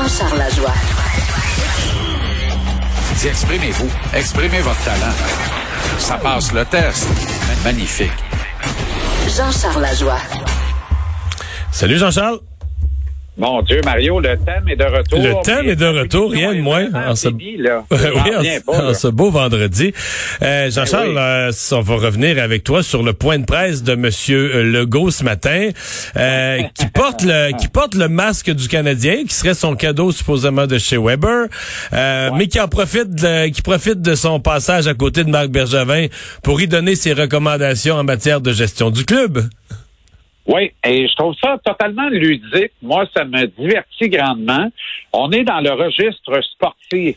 Jean-Charles Lajoie. Dis, exprimez-vous. Exprimez votre talent. Ça passe le test. Magnifique. Jean-Charles Lajoie. Salut Jean-Charles. Mon Dieu, Mario, le thème est de retour. Le thème est de retour, rien de moins. En ce... Fini, là. oui, en, pas, ce beau vendredi. Euh, Jean-Charles, Ben euh, on va revenir avec toi sur le point de presse de Monsieur Legault ce matin, euh, qui porte le qui porte le masque du Canadien, qui serait son cadeau supposément de chez Weber, euh, mais qui en profite de, qui profite de son passage à côté de Marc Bergevin pour y donner ses recommandations en matière de gestion du club. Oui, et je trouve ça totalement ludique. Moi, ça me divertit grandement. On est dans le registre sportif,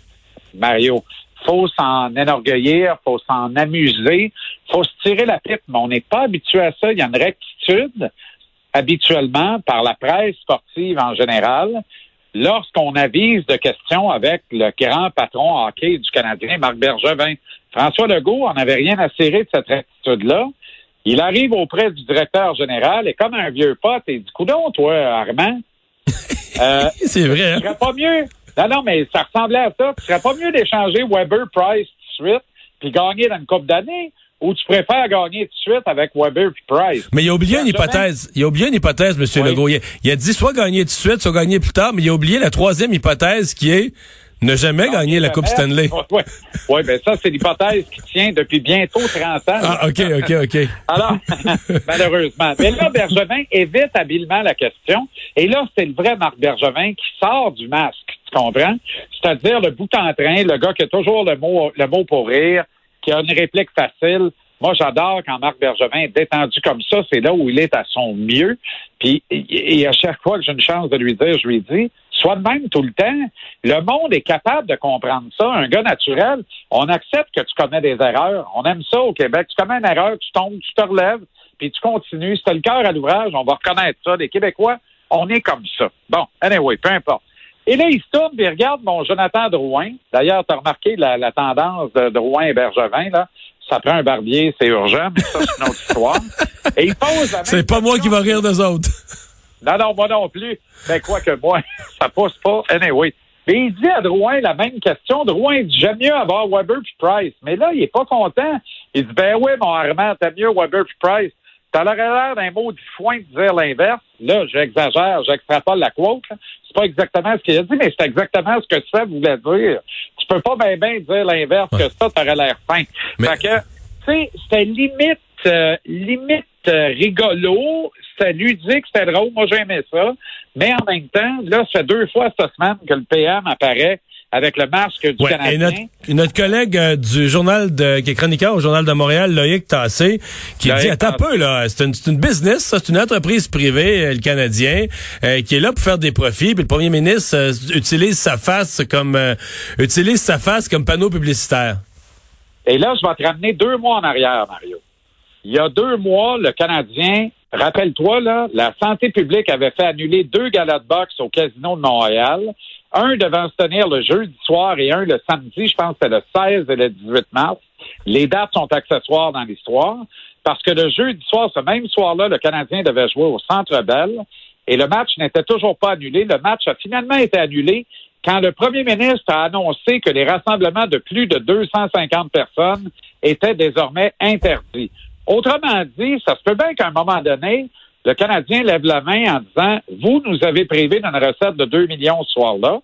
Mario. faut s'en enorgueillir, faut s'en amuser, faut se tirer la pipe, mais on n'est pas habitué à ça. Il y a une rectitude habituellement par la presse sportive en général. Lorsqu'on avise de questions avec le grand patron hockey du Canadien, Marc Bergevin, François Legault en avait rien à serrer de cette rectitude-là. Il arrive auprès du directeur général et comme un vieux pote, il dit Coudon, toi, Armand, euh, C'est vrai. ce Hein? serait pas mieux. Non, non, mais ça ressemblait à ça. Ce serait pas mieux d'échanger Weber Price tout de suite, puis gagner dans une coupe d'années, ou tu préfères gagner tout de suite avec Weber puis Price? Mais il a oublié une hypothèse. Il a oublié une hypothèse, M. Oui. Legault. Il a, il a dit soit gagner tout de suite, soit gagner plus tard, mais il a oublié la troisième hypothèse qui est ne jamais gagner la Coupe Stanley. Oui, ouais, ben ça, c'est l'hypothèse qui tient depuis bientôt 30 ans. Ah, OK, OK, OK. Alors, malheureusement. Mais là, Bergevin évite habilement la question. Et là, c'est le vrai Marc Bergevin qui sort du masque. Tu comprends? C'est-à-dire le bout en train, le gars qui a toujours le mot, le mot pour rire, qui a une réplique facile. Moi, j'adore quand Marc Bergevin est détendu comme ça. C'est là où il est à son mieux. Puis, et, et à chaque fois que j'ai une chance de lui dire, je lui dis, sois de même tout le temps. Le monde est capable de comprendre ça. Un gars naturel, on accepte que tu commets des erreurs. On aime ça au Québec. Tu commets une erreur, tu tombes, tu te relèves, puis tu continues. As le cœur à l'ouvrage, on va reconnaître ça. Les Québécois, on est comme ça. Bon, anyway, peu importe. Et là, il se tourne et il regarde mon Jonathan Drouin. D'ailleurs, tu as remarqué la, la tendance de Drouin et Bergevin, là. Ça prend un barbier, c'est urgent, mais ça, c'est une autre histoire. Et il pose la même C'est pas moi qui va rire d'eux autres. Non, non, moi non plus. Mais quoi que moi, ça passe pas. Anyway. Mais il dit à Drouin la même question. Drouin dit J'aime mieux avoir Weber puis Price. Mais là, il est pas content. Il dit Ben oui, mon Armand, t'as mieux Weber puis Price. T'as l'air d'un mot du foin de dire l'inverse. Là, j'exagère, j'extrapole la quote. C'est pas exactement ce qu'il a dit, mais c'est exactement ce que ça voulait dire. Tu peux pas bien ben dire l'inverse que ça, t'aurais l'air fin. Mais- Fait que, tu sais, c'était limite, euh, limite rigolo, c'était ludique, c'était drôle, moi j'aimais ça. Mais en même temps, là, ça fait deux fois cette semaine que le PM apparaît avec le masque du Ouais, Canadien. notre, et notre collègue euh, du journal de, qui est chroniqueur au journal de Montréal, Loïc Tassé, qui Loïc dit attends un Tassé. peu là, c'est une, une business, ça, c'est une entreprise privée, euh, le Canadien, euh, qui est là pour faire des profits. Puis le premier ministre euh, utilise sa face comme euh, utilise sa face comme panneau publicitaire. Et là, je vais te ramener deux mois en arrière, Mario. Il y a deux mois, le Canadien, rappelle-toi, là, la santé publique avait fait annuler deux galas de boxe au Casino de Montréal. Un devant se tenir le jeudi soir et un le samedi, je pense que c'était le 16 et le 18 mars. Les dates sont accessoires dans l'histoire parce que le jeudi soir, ce même soir-là, le Canadien devait jouer au Centre Bell et le match n'était toujours pas annulé. Le match a finalement été annulé quand le premier ministre a annoncé que les rassemblements de plus de 250 personnes étaient désormais interdits. Autrement dit, ça se peut bien qu'à un moment donné, le Canadien lève la main en disant Vous nous avez privé d'une recette de 2 millions ce soir-là.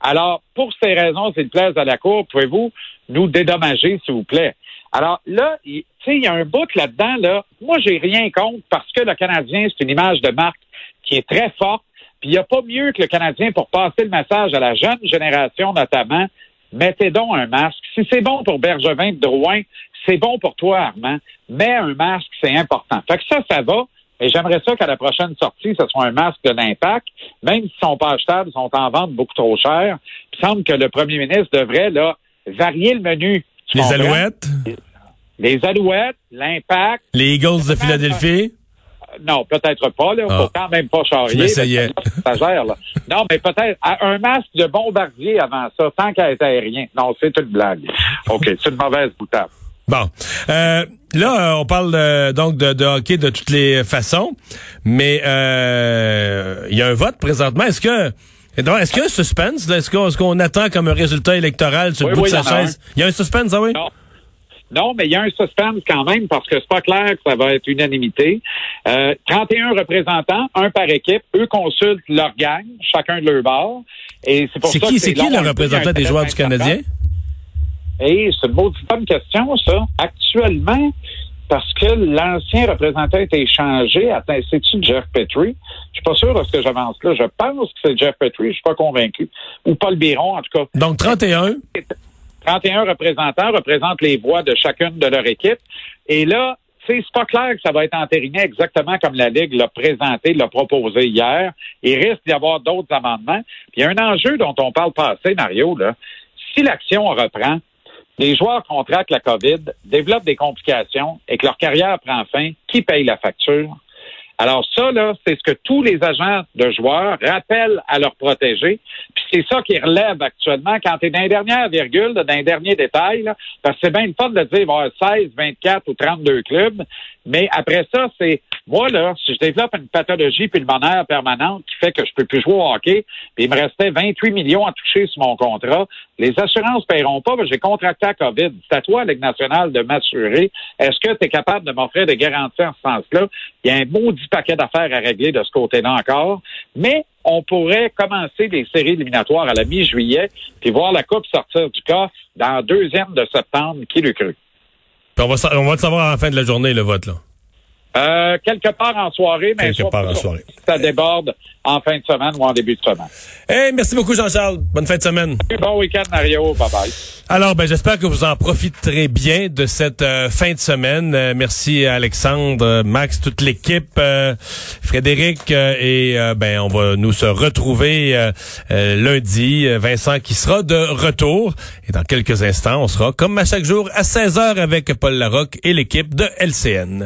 Alors, pour ces raisons, s'il plaise à la Cour, pouvez-vous nous dédommager, s'il vous plaît? Alors là, tu sais, il y a un bout là-dedans, là. Moi, j'ai rien contre parce que le Canadien, c'est une image de marque qui est très forte. Puis il n'y a pas mieux que le Canadien pour passer le message à la jeune génération, notamment. Mettez donc un masque. Si c'est bon pour Bergevin de Drouin, c'est bon pour toi, Armand. Mets un masque, c'est important. Fait que ça, ça va. Mais j'aimerais ça qu'à la prochaine sortie, ce soit un masque de l'impact. Même s'ils sont pas achetables, ils sont en vente beaucoup trop cher. Il semble que le premier ministre devrait, là, varier le menu. Tu Les comprends? Alouettes, Les alouettes, l'impact. les Eagles de Philadelphie? Non, peut-être pas. Là. Ah. Quand même pas charrier. Je ça gère, là. Non, mais peut-être un masque de bombardier avant ça, tant qu'à être aérien. Non, c'est une blague. OK, c'est une mauvaise boutade. Bon. Euh, là, euh, on parle euh, donc de, de hockey de toutes les façons, mais euh, il y a un vote présentement. Est-ce que est-ce qu'il y a un suspense? Est-ce qu'on attend comme un résultat électoral sur le Oui, bout oui, de sa il y en a chaise? Il y a un suspense, ah oui? Non. Non, mais il y a un suspense quand même parce que c'est pas clair que ça va être unanimité. Euh, 31 représentants, un par équipe. Eux consultent leur gang, chacun de leur bord. Et c'est pour C'est ça qui, que c'est qui le représentant des joueurs du 25 Canadien? Et c'est une maudite bonne question, ça. Actuellement, parce que l'ancien représentant a été échangé. Attends, c'est-tu Jeff Petrie? Je suis pas sûr de ce que j'avance là. Je pense que c'est Jeff Petrie, je suis pas convaincu. Ou Paul Biron, en tout cas. Donc, 31. 31 représentants représentent les voix de chacune de leur équipe. Et là, c'est pas clair que ça va être entériné exactement comme la Ligue l'a présenté, l'a proposé hier. Il risque d'y avoir d'autres amendements. Puis il y a un enjeu dont on parle pas assez, Mario, là. Si l'action reprend, les joueurs contractent la COVID, développent des complications et que leur carrière prend fin, qui paye la facture? Alors ça, c'est ce que tous les agents de joueurs rappellent à leurs protégés. Puis c'est ça qui relève actuellement quand tu es dans les dernières virgules, dans les derniers détails, parce que c'est bien le fun de dire avoir 16, 24 ou 32 clubs, mais après ça, c'est moi, là, si je développe une pathologie pulmonaire permanente qui fait que je peux plus jouer au hockey, puis il me restait 28 millions à toucher sur mon contrat, les assurances ne paieront pas, j'ai contracté la COVID. C'est à toi, Ligue nationale, de m'assurer. Est-ce que tu es capable de m'offrir des garanties en ce sens-là? Il y a un maudit paquet d'affaires à régler de ce côté-là encore. Mais on pourrait commencer les séries éliminatoires à la mi-juillet, puis voir la Coupe sortir du coffre dans le deuxième de septembre. Qui le cru? Puis on va, on va le savoir à la fin de la journée, le vote, là. Euh, quelque part en soirée, mais Quelque soit part en soirée. ça déborde en fin de semaine ou en début de semaine. Hey, merci beaucoup, Jean-Charles. Bonne fin de semaine. Bon week-end, Mario. Bye bye. Alors, ben, j'espère que vous en profiterez bien de cette euh, fin de semaine. Euh, merci à Alexandre, Max, toute l'équipe, euh, Frédéric, et ben, on va nous se retrouver lundi. Vincent qui sera de retour. Et dans quelques instants, on sera, comme à chaque jour, à 16h avec Paul Larocque et l'équipe de LCN.